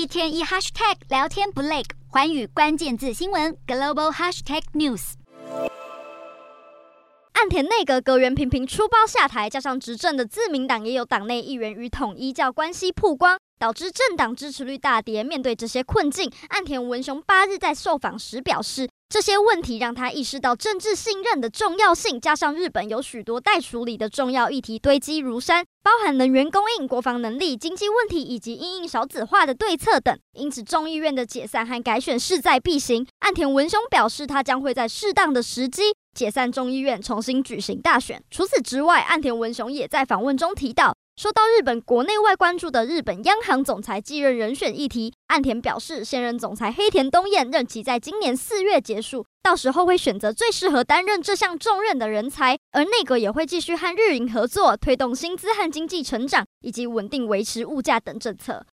一天一 hashtag 聊天不累，环宇关键字新闻 global hashtag news。岸田内阁阁员频频出包下台，加上执政的自民党也有党内议员与统一教关系曝光，导致政党支持率大跌。面对这些困境，岸田文雄八日在受访时表示，这些问题让他意识到政治信任的重要性，加上日本有许多待处理的重要议题堆积如山，包含能源供应、国防能力、经济问题以及因应少子化的对策等。因此，众议院的解散和改选势在必行。岸田文雄表示，他将会在适当的时机。解散众议院，重新举行大选。除此之外，岸田文雄也在访问中提到，说到日本国内外关注的日本央行总裁继任人选议题，岸田表示，现任总裁黑田东彦任期在今年四月结束，到时候会选择最适合担任这项重任的人才，而内阁也会继续和日银合作，推动薪资和经济成长以及稳定维持物价等政策。